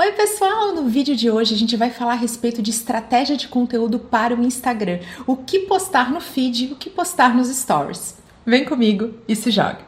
Oi, pessoal! No vídeo de hoje a gente vai falar a respeito de estratégia de conteúdo para o Instagram. O que postar no feed o que postar nos stories. Vem comigo e se joga!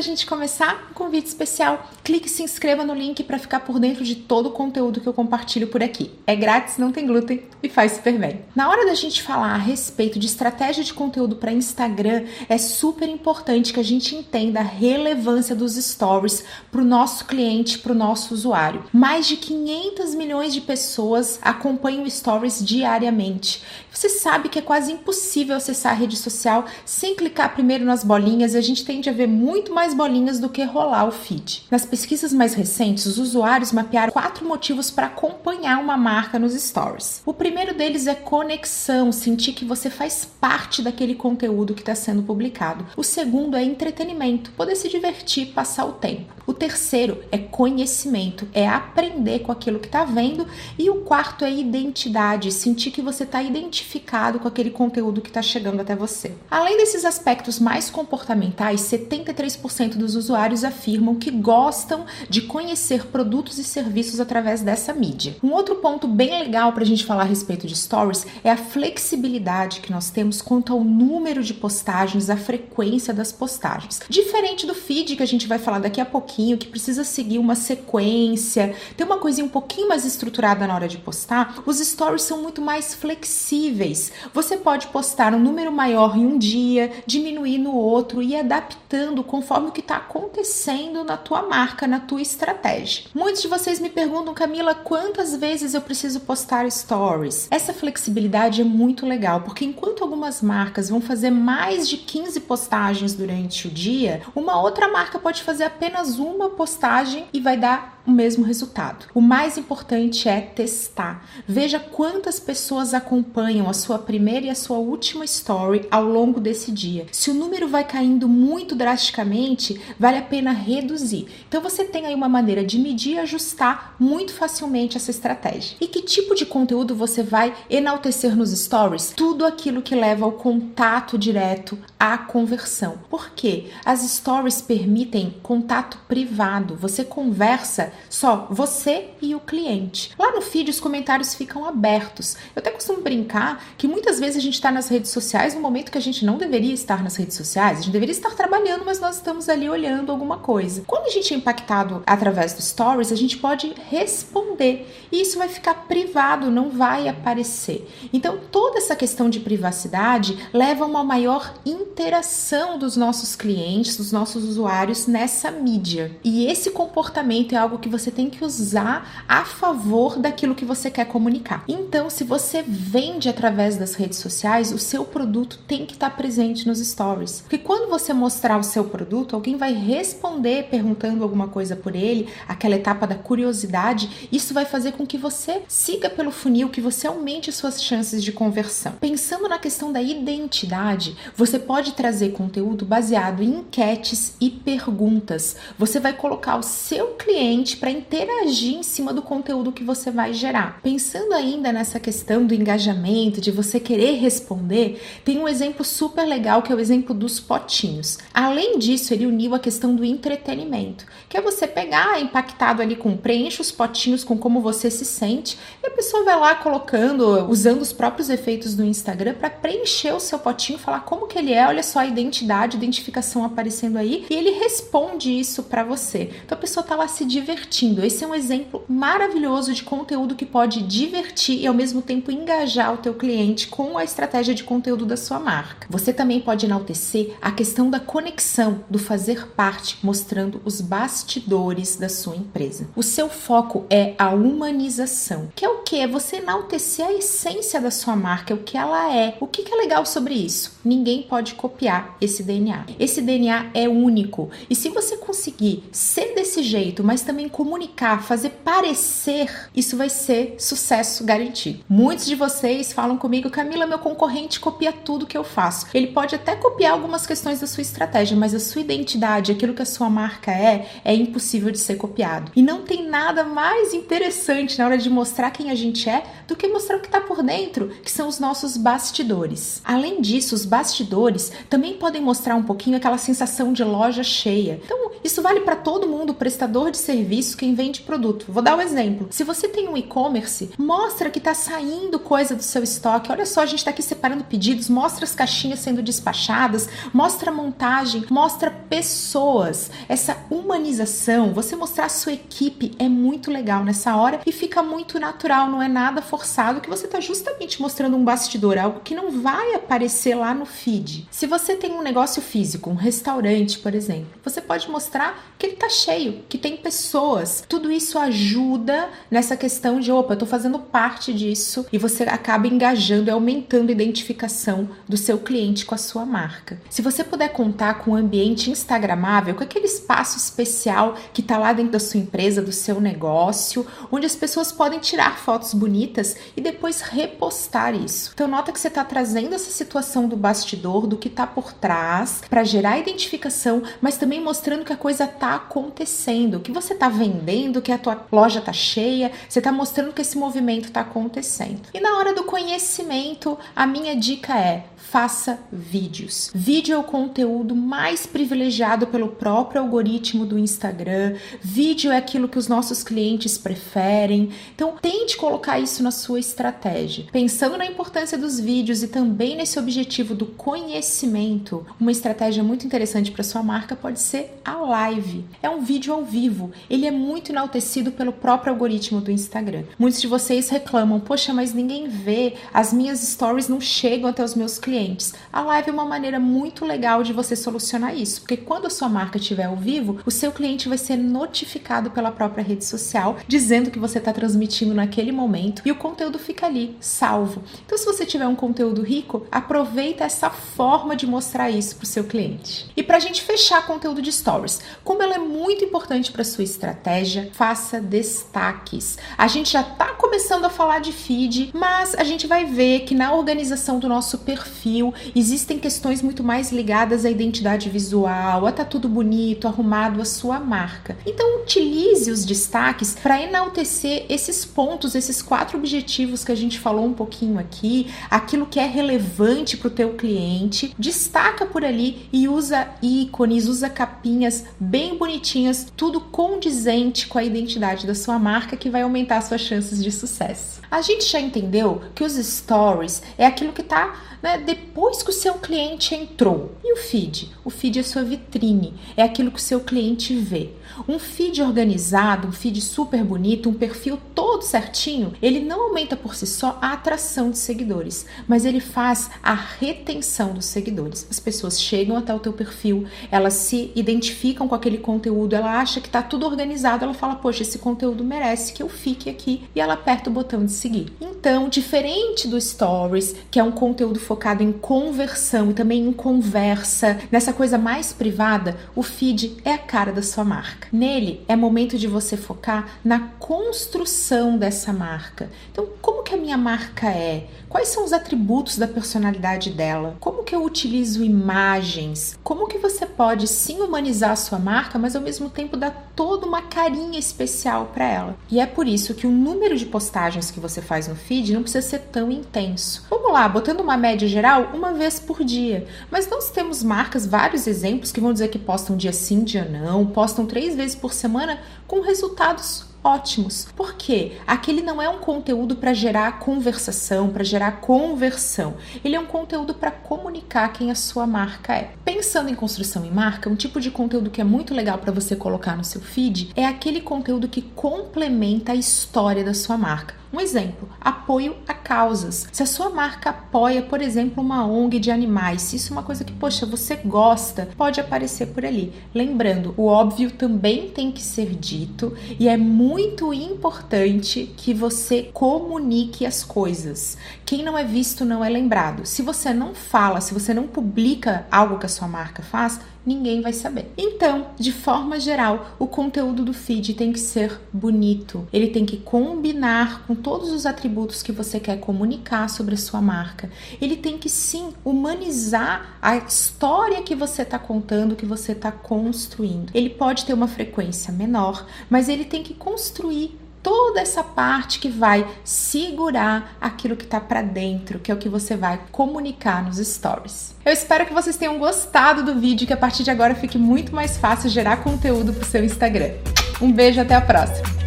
Da gente começar, um convite especial. Clique e se inscreva no link para ficar por dentro de todo o conteúdo que eu compartilho por aqui. É grátis, não tem glúten e faz super bem. Na hora da gente falar a respeito de estratégia de conteúdo para Instagram, é super importante que a gente entenda a relevância dos stories para o nosso cliente, para o nosso usuário. Mais de 500 milhões de pessoas acompanham stories diariamente. Você sabe que é quase impossível acessar a rede social sem clicar primeiro nas bolinhas e a gente tende a ver muito mais bolinhas do que rolar o feed. Nas pesquisas mais recentes, os usuários mapearam quatro motivos para acompanhar uma marca nos stories. O primeiro deles é conexão, sentir que você faz parte daquele conteúdo que está sendo publicado. O segundo é entretenimento, poder se divertir, passar o tempo. O terceiro é conhecimento, é aprender com aquilo que está vendo. E o quarto é identidade, sentir que você está identificado com aquele conteúdo que está chegando até você. Além desses aspectos mais comportamentais, 73% dos usuários afirmam que gostam de conhecer produtos e serviços através dessa mídia. Um outro ponto bem legal para a gente falar a respeito de stories é a flexibilidade que nós temos quanto ao número de postagens, a frequência das postagens. Diferente do feed que a gente vai falar daqui a pouquinho, que precisa seguir uma sequência, ter uma coisinha um pouquinho mais estruturada na hora de postar, os stories são muito mais flexíveis. Você pode postar um número maior em um dia, diminuir no outro e adaptando conforme o que está acontecendo na tua marca, na tua estratégia. Muitos de vocês me perguntam, Camila, quantas vezes eu preciso postar stories? Essa flexibilidade é muito legal, porque enquanto algumas marcas vão fazer mais de 15 postagens durante o dia, uma outra marca pode fazer apenas uma postagem e vai dar o mesmo resultado. O mais importante é testar. Veja quantas pessoas acompanham a sua primeira e a sua última story ao longo desse dia. Se o número vai caindo muito drasticamente, vale a pena reduzir. Então você tem aí uma maneira de medir e ajustar muito facilmente essa estratégia. E que tipo de conteúdo você vai enaltecer nos stories? Tudo aquilo que leva ao contato direto, à conversão. Por quê? As stories permitem contato privado. Você conversa só você e o cliente. Lá no feed os comentários ficam abertos. Eu até costumo brincar que muitas vezes a gente está nas redes sociais no momento que a gente não deveria estar nas redes sociais, a gente deveria estar trabalhando, mas nós estamos ali olhando alguma coisa. Quando a gente é impactado através do stories, a gente pode responder e isso vai ficar privado, não vai aparecer. Então, toda essa questão de privacidade leva a uma maior interação dos nossos clientes, dos nossos usuários nessa mídia. E esse comportamento é algo que você tem que usar a favor daquilo que você quer comunicar. Então, se você vende através das redes sociais, o seu produto tem que estar presente nos stories. Porque quando você mostrar o seu produto, alguém vai responder perguntando alguma coisa por ele, aquela etapa da curiosidade, isso vai fazer com que você siga pelo funil, que você aumente suas chances de conversão. Pensando na questão da identidade, você pode trazer conteúdo baseado em enquetes e perguntas. Você vai colocar o seu cliente para interagir em cima do conteúdo que você vai gerar. Pensando ainda nessa questão do engajamento, de você querer responder, tem um exemplo super legal que é o exemplo dos potinhos. Além disso, ele uniu a questão do entretenimento, que é você pegar impactado ali com preenche os potinhos com como você se sente e a pessoa vai lá colocando, usando os próprios efeitos do Instagram para preencher o seu potinho, falar como que ele é, olha só a identidade, identificação aparecendo aí e ele responde isso para você. Então a pessoa tá lá se divertindo divertindo. Esse é um exemplo maravilhoso de conteúdo que pode divertir e ao mesmo tempo engajar o teu cliente com a estratégia de conteúdo da sua marca. Você também pode enaltecer a questão da conexão, do fazer parte, mostrando os bastidores da sua empresa. O seu foco é a humanização, que é o que? É você enaltecer a essência da sua marca, é o que ela é. O que é legal sobre isso? Ninguém pode copiar esse DNA. Esse DNA é único e se você conseguir ser desse jeito, mas também comunicar, fazer parecer, isso vai ser sucesso garantido. Muitos de vocês falam comigo, Camila, meu concorrente copia tudo que eu faço. Ele pode até copiar algumas questões da sua estratégia, mas a sua identidade, aquilo que a sua marca é, é impossível de ser copiado. E não tem nada mais interessante na hora de mostrar quem a gente é do que mostrar o que está por dentro, que são os nossos bastidores. Além disso, os bastidores também podem mostrar um pouquinho aquela sensação de loja cheia. Então, isso vale para todo mundo, prestador de serviço, quem vende produto. Vou dar um exemplo. Se você tem um e-commerce, mostra que está saindo coisa do seu estoque. Olha só, a gente está aqui separando pedidos, mostra as caixinhas sendo despachadas, mostra a montagem, mostra pessoas. Essa humanização, você mostrar a sua equipe é muito legal nessa hora e fica muito natural, não é nada forçado que você está justamente mostrando um bastidor, algo que não vai aparecer lá no feed. Se você tem um negócio físico, um restaurante, por exemplo, você pode mostrar que ele está cheio, que tem pessoas. Tudo isso ajuda nessa questão de, opa, eu tô fazendo parte disso e você acaba engajando e aumentando a identificação do seu cliente com a sua marca. Se você puder contar com um ambiente instagramável, com aquele espaço especial que está lá dentro da sua empresa, do seu negócio, onde as pessoas podem tirar fotos bonitas e depois repostar isso. Então nota que você está trazendo essa situação do bastidor, do que está por trás, para gerar identificação, mas também mostrando que a coisa está acontecendo, que você está vendendo, que a tua loja está cheia, você está mostrando que esse movimento está acontecendo. E na hora do conhecimento, a minha dica é faça vídeos. Vídeo é o conteúdo mais privilegiado pelo próprio algoritmo do Instagram. Vídeo é aquilo que os nossos clientes preferem. Então, tente colocar isso na sua estratégia. Pensando na importância dos vídeos e também nesse objetivo do conhecimento, uma estratégia muito interessante para sua marca pode ser a live. É um vídeo ao vivo. Ele é muito enaltecido pelo próprio algoritmo do Instagram. Muitos de vocês reclamam: "Poxa, mas ninguém vê, as minhas stories não chegam até os meus clientes" clientes. A live é uma maneira muito legal de você solucionar isso, porque quando a sua marca estiver ao vivo, o seu cliente vai ser notificado pela própria rede social dizendo que você está transmitindo naquele momento e o conteúdo fica ali salvo. Então, se você tiver um conteúdo rico, aproveita essa forma de mostrar isso para o seu cliente. E para a gente fechar conteúdo de stories, como ela é muito importante para sua estratégia, faça destaques. A gente já está começando a falar de feed, mas a gente vai ver que na organização do nosso perfil perfil, existem questões muito mais ligadas à identidade visual, a tá tudo bonito, arrumado, a sua marca. Então utilize os destaques para enaltecer esses pontos, esses quatro objetivos que a gente falou um pouquinho aqui, aquilo que é relevante para o teu cliente, destaca por ali e usa ícones, usa capinhas bem bonitinhas, tudo condizente com a identidade da sua marca que vai aumentar suas chances de sucesso. A gente já entendeu que os stories é aquilo que está né, depois que o seu cliente entrou. E o feed? O feed é sua vitrine, é aquilo que o seu cliente vê. Um feed organizado, um feed super bonito, um perfil todo certinho, ele não aumenta por si só a atração de seguidores, mas ele faz a retenção dos seguidores. As pessoas chegam até o teu perfil, elas se identificam com aquele conteúdo, ela acha que está tudo organizado, ela fala: "Poxa, esse conteúdo merece que eu fique aqui" e ela aperta o botão de seguir. Então, diferente do stories, que é um conteúdo focado em conversão e também em conversa, nessa coisa mais privada, o feed é a cara da sua marca. Nele é momento de você focar na construção dessa marca. Então, como que a minha marca é? Quais são os atributos da personalidade dela? Como que eu utilizo imagens? Como que você pode sim humanizar a sua marca, mas ao mesmo tempo dar toda uma carinha especial para ela? E é por isso que o número de postagens que você faz no feed não precisa ser tão intenso. Vamos lá, botando uma média geral, uma vez por dia. Mas nós temos marcas, vários exemplos que vão dizer que postam dia sim, dia não, postam três vezes por semana com resultados ótimos. Porque aquele não é um conteúdo para gerar conversação, para gerar conversão. Ele é um conteúdo para comunicar quem a sua marca é. Pensando em construção em marca, um tipo de conteúdo que é muito legal para você colocar no seu feed é aquele conteúdo que complementa a história da sua marca. Um exemplo, apoio a causas. Se a sua marca apoia, por exemplo, uma ONG de animais, se isso é uma coisa que, poxa, você gosta, pode aparecer por ali. Lembrando, o óbvio também tem que ser dito e é muito importante que você comunique as coisas. Quem não é visto não é lembrado. Se você não fala, se você não publica algo que a sua marca faz, ninguém vai saber. Então, de forma geral, o conteúdo do feed tem que ser bonito. Ele tem que combinar com todos os atributos que você quer comunicar sobre a sua marca. Ele tem que sim humanizar a história que você está contando, que você está construindo. Ele pode ter uma frequência menor, mas ele tem que construir toda essa parte que vai segurar aquilo que está para dentro, que é o que você vai comunicar nos stories. Eu espero que vocês tenham gostado do vídeo, que a partir de agora fique muito mais fácil gerar conteúdo para o seu Instagram. Um beijo, até a próxima!